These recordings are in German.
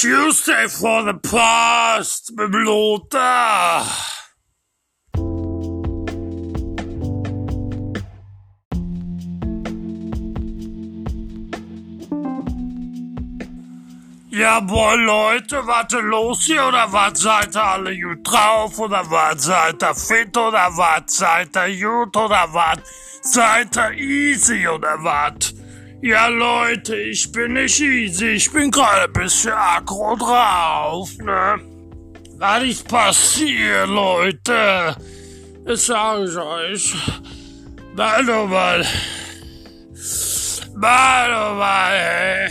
Tuesday for the Past mit Lothar. Jawohl, Leute, warte los hier, oder was seid ihr alle gut drauf, oder was seid ihr fit, oder was seid ihr gut, oder was seid ihr easy, oder was? Ja, Leute, ich bin nicht easy, ich bin gerade ein bisschen aggro drauf, ne? Was ist passiert, Leute? Das sage ich euch. Warte mal. Warte mal, ey.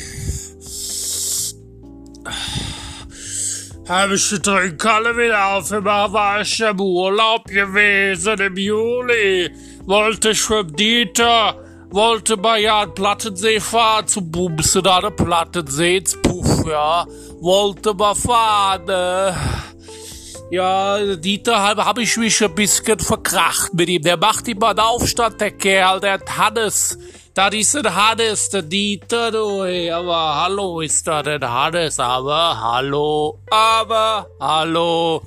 Habe ich die Trinkhalle wieder aufgemacht, war ich im Urlaub gewesen im Juli. Wollte ich mit Dieter, wollte bei Jan Plattensee fahren, zum Bumsen an der Plattensee, Puff, ja. Wollte mal fahren, ne? Ja, Dieter habe hab ich mich ein bisschen verkracht mit ihm. Der macht immer einen Aufstand, der Kerl, der Hannes. Das ist ein Hannes, der Dieter, du, ey. aber hallo ist da ein Hannes, aber hallo, aber hallo.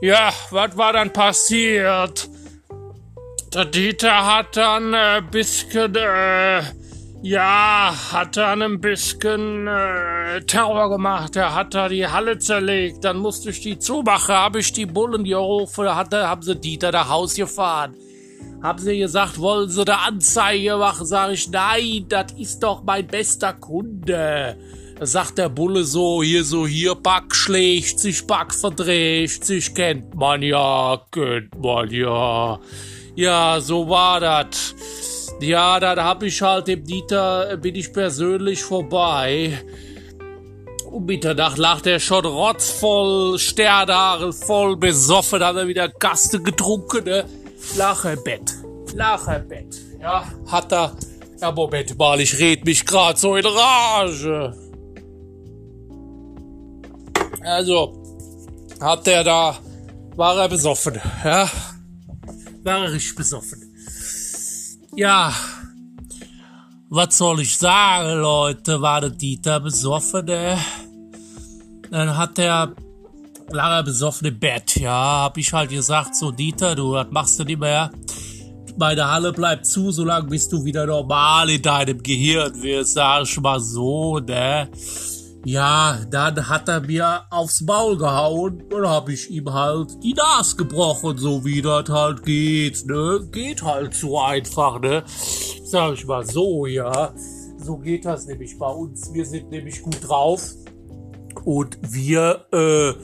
Ja, was war dann passiert? Der Dieter hat dann ein bisschen, äh, ja, hat dann ein bisschen äh, Terror gemacht. Er hat da die Halle zerlegt. Dann musste ich die zumachen, habe ich die Bullen gerufen, hatte, haben sie Dieter nach Haus gefahren. Haben sie gesagt, wollen sie eine Anzeige machen? Sag ich, nein, das ist doch mein bester Kunde. Sagt der Bulle so, hier so, hier, Back schlägt sich, Back verdreht sich, kennt man ja, kennt man ja. Ja, so war das. Ja, da hab ich halt dem Dieter, bin ich persönlich vorbei. Um Mitternacht lag der schon rotzvoll, Sternhaare voll besoffen, hat er wieder Gaste getrunken, ne? Lacherbett. Lacherbett. Ja, hat er. Ja, Moment mal, ich red mich grad so in Rage. Also, hat er da, war er besoffen, ja? War besoffen. Ja, was soll ich sagen, Leute, war der Dieter besoffen, ne? Dann hat er lag er besoffen im Bett, ja, hab ich halt gesagt, so Dieter, du, das machst du nicht mehr. Meine Halle bleibt zu, solange bis du wieder normal in deinem Gehirn wirst, sag ich mal so, ne? Ja, dann hat er mir aufs Maul gehauen und hab ich ihm halt die Nase gebrochen, so wie das halt geht, ne? Geht halt so einfach, ne? Sag ich mal so, ja. So geht das nämlich bei uns. Wir sind nämlich gut drauf. Und wir, äh,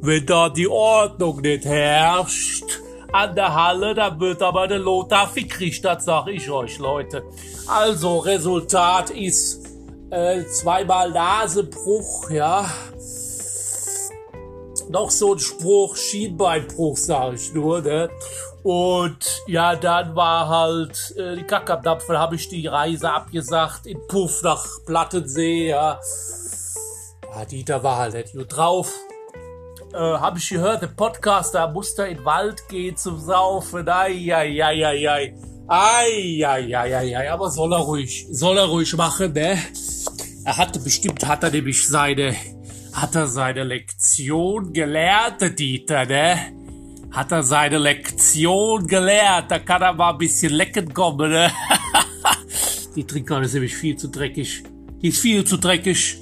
wenn da die Ordnung nicht herrscht an der Halle, dann wird aber der Lothar fickrig, das sag ich euch, Leute. Also, Resultat ist äh, zweimal Nasebruch, ja. Noch so ein Spruch, Schienbeinbruch, sag ich nur, ne? Und ja, dann war halt äh, die Kacke am habe ich die Reise abgesagt in Puff nach Plattensee, ja. ja Dieter war halt nicht gut drauf. Äh, habe ich gehört, der Podcast, da musste in den Wald gehen zum Saufen. Ai, ai, ai, ai, ai. Ai, ai, ai, ai, ai. Aber soll er ruhig, soll er ruhig machen, ne? Er hatte bestimmt, hat er nämlich seine, hat er seine Lektion gelernt, Dieter, ne? Hat er seine Lektion gelernt, da kann er mal ein bisschen lecken kommen, ne? Die Trinkkanne ist nämlich viel zu dreckig. Die ist viel zu dreckig.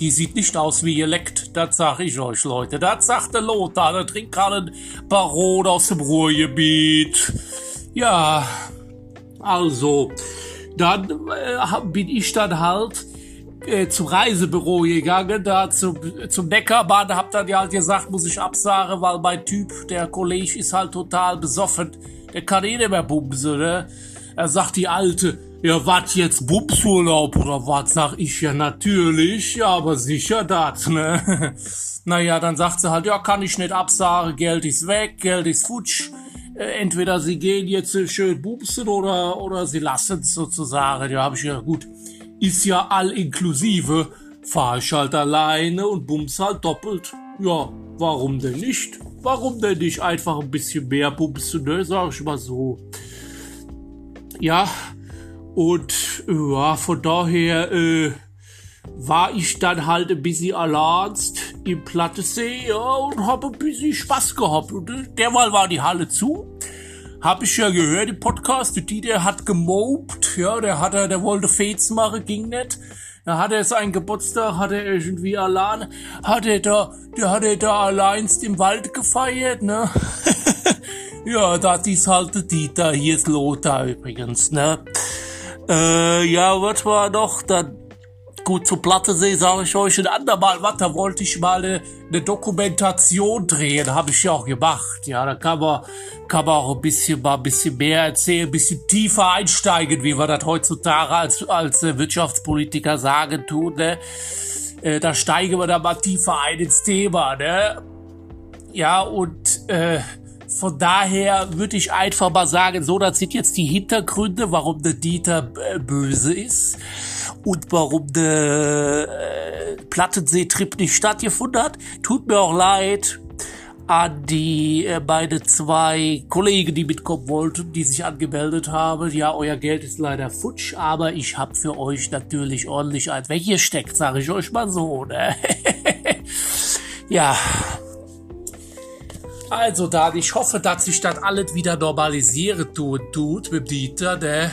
Die sieht nicht aus wie ihr leckt, das sag ich euch, Leute. Das sagt der Lothar, der trinkt gerade ein Baron aus dem Ruhrgebiet. Ja, also, dann äh, bin ich dann halt äh, zum Reisebüro gegangen, da zum, zum Neckerbahn, hab dann ja halt gesagt, muss ich absagen, weil mein Typ, der Kollege, ist halt total besoffen. Der kann eh nicht mehr bumsen, ne? Er sagt die Alte, ja, wat jetzt Bubsurlaub oder was? Sag ich ja natürlich, ja, aber sicher das, ne? naja, dann sagt sie halt, ja, kann ich nicht absagen, Geld ist weg, Geld ist futsch. Äh, entweder sie gehen jetzt schön bubsen oder, oder sie lassen es sozusagen. Ja, hab ich ja, gut. Ist ja all inklusive. Fahr ich halt alleine und bums halt doppelt. Ja, warum denn nicht? Warum denn nicht einfach ein bisschen mehr bumsen, ne? Sag ich mal so. Ja, und ja, von daher, äh, war ich dann halt ein bisschen alarzt im Plattesee, ja, und hab ein bisschen Spaß gehabt. Und äh, derweil war die Halle zu. Hab ich ja gehört im Podcast, die der hat gemobt, ja, der hatte, der wollte Fates machen, ging nicht. Da hat er seinen Geburtstag, hat er irgendwie allein, hat er da, der hat er da allein im Wald gefeiert, ne? ja, das ist halt der Dieter, hier ist Lothar übrigens, ne? Äh, ja, was war noch dann? Gut, zu Plattensee sage ich euch ein andermal was, da wollte ich mal eine, eine Dokumentation drehen, habe ich ja auch gemacht. Ja, da kann man, kann man auch ein bisschen mal ein bisschen mehr erzählen, ein bisschen tiefer einsteigen, wie wir das heutzutage als, als äh, Wirtschaftspolitiker sagen tun, ne? Äh, da steigen wir da mal tiefer ein ins Thema, ne? Ja, und äh, von daher würde ich einfach mal sagen, so, das sind jetzt die Hintergründe, warum der Dieter äh, böse ist und warum der äh, Plattensee-Trip nicht stattgefunden hat. Tut mir auch leid die äh, beide zwei Kollegen, die mitkommen wollten, die sich angemeldet haben. Ja, euer Geld ist leider futsch, aber ich habe für euch natürlich ordentlich ein weggesteckt, sage ich euch mal so. Ne? ja. Also dann, ich hoffe, dass sich das alles wieder normalisieren tut, tut mit Dieter, der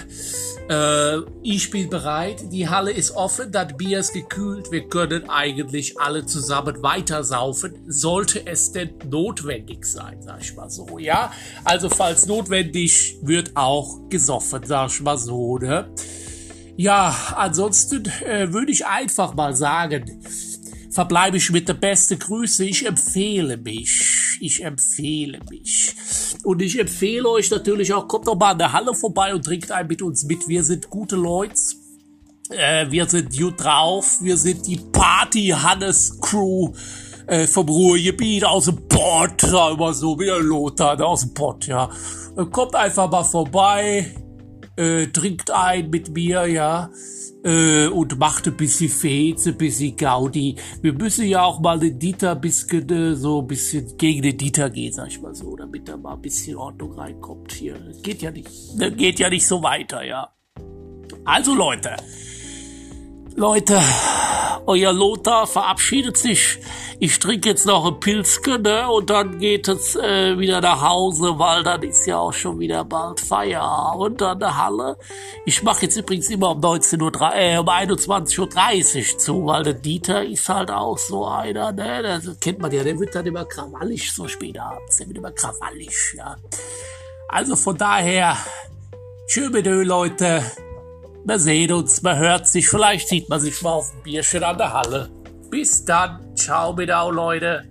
äh, ich bin bereit, die Halle ist offen, das Bier ist gekühlt, wir können eigentlich alle zusammen weitersaufen, sollte es denn notwendig sein, sag ich mal so, ja? Also falls notwendig, wird auch gesoffen, sag ich mal so, ne? Ja, ansonsten äh, würde ich einfach mal sagen, verbleibe ich mit der beste Grüße. Ich empfehle mich. Ich empfehle mich. Und ich empfehle euch natürlich auch, kommt doch mal an der Halle vorbei und trinkt ein mit uns mit. Wir sind gute Leute. Äh, wir sind gut drauf. Wir sind die Party Hannes Crew äh, vom Ruhrgebiet aus dem Pott. Da immer so wie der Lothar aus dem Pott, ja. Kommt einfach mal vorbei. Äh, trinkt ein mit mir, ja äh, und macht ein bisschen Fez, ein bisschen Gaudi. Wir müssen ja auch mal den Dieter ein bisschen, äh, so ein bisschen gegen den Dieter gehen, sag ich mal so, damit da mal ein bisschen Ordnung reinkommt hier. Geht ja nicht, das geht ja nicht so weiter, ja. Also Leute, Leute, euer Lothar verabschiedet sich. Ich trinke jetzt noch ein Pilzke, ne? Und dann geht es äh, wieder nach Hause, weil dann ist ja auch schon wieder bald Feierabend an der Halle. Ich mache jetzt übrigens immer um 19.30 äh, um 21.30 Uhr zu, weil der Dieter ist halt auch so einer, ne? Das kennt man ja, der wird dann immer krawallig so spät abends. Der wird immer krawallig, ja. Also von daher, tschö mit Leute. Man sieht uns, man hört sich, vielleicht sieht man sich mal auf dem Bierchen an der Halle. Bis dann, ciao mit auch, Leute.